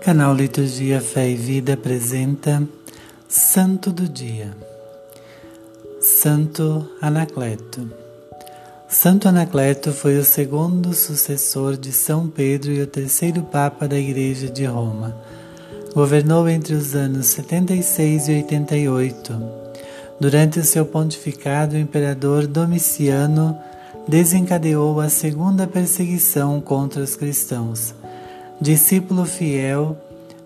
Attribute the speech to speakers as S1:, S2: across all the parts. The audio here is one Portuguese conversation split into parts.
S1: Canal Liturgia Fé e Vida apresenta Santo do Dia. Santo Anacleto. Santo Anacleto foi o segundo sucessor de São Pedro e o terceiro Papa da Igreja de Roma. Governou entre os anos 76 e 88. Durante o seu pontificado, o imperador Domiciano desencadeou a segunda perseguição contra os cristãos discípulo fiel,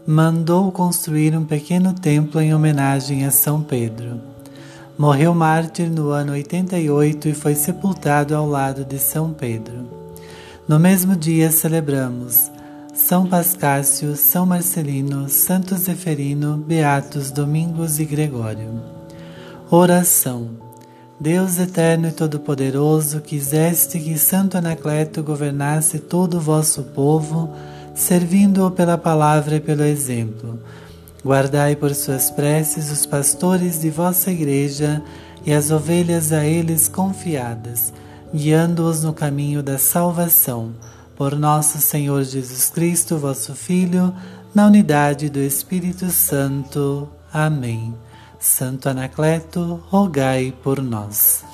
S1: mandou construir um pequeno templo em homenagem a São Pedro. Morreu mártir no ano 88 e foi sepultado ao lado de São Pedro. No mesmo dia celebramos São Pascácio, São Marcelino, Santo Zeferino, Beatos Domingos e Gregório. Oração. Deus eterno e todo-poderoso, quiseste que Santo Anacleto governasse todo o vosso povo, servindo-o pela palavra e pelo exemplo. Guardai por suas preces os pastores de vossa igreja e as ovelhas a eles confiadas, guiando-os no caminho da salvação. Por nosso Senhor Jesus Cristo, vosso Filho, na unidade do Espírito Santo. Amém. Santo Anacleto, rogai por nós.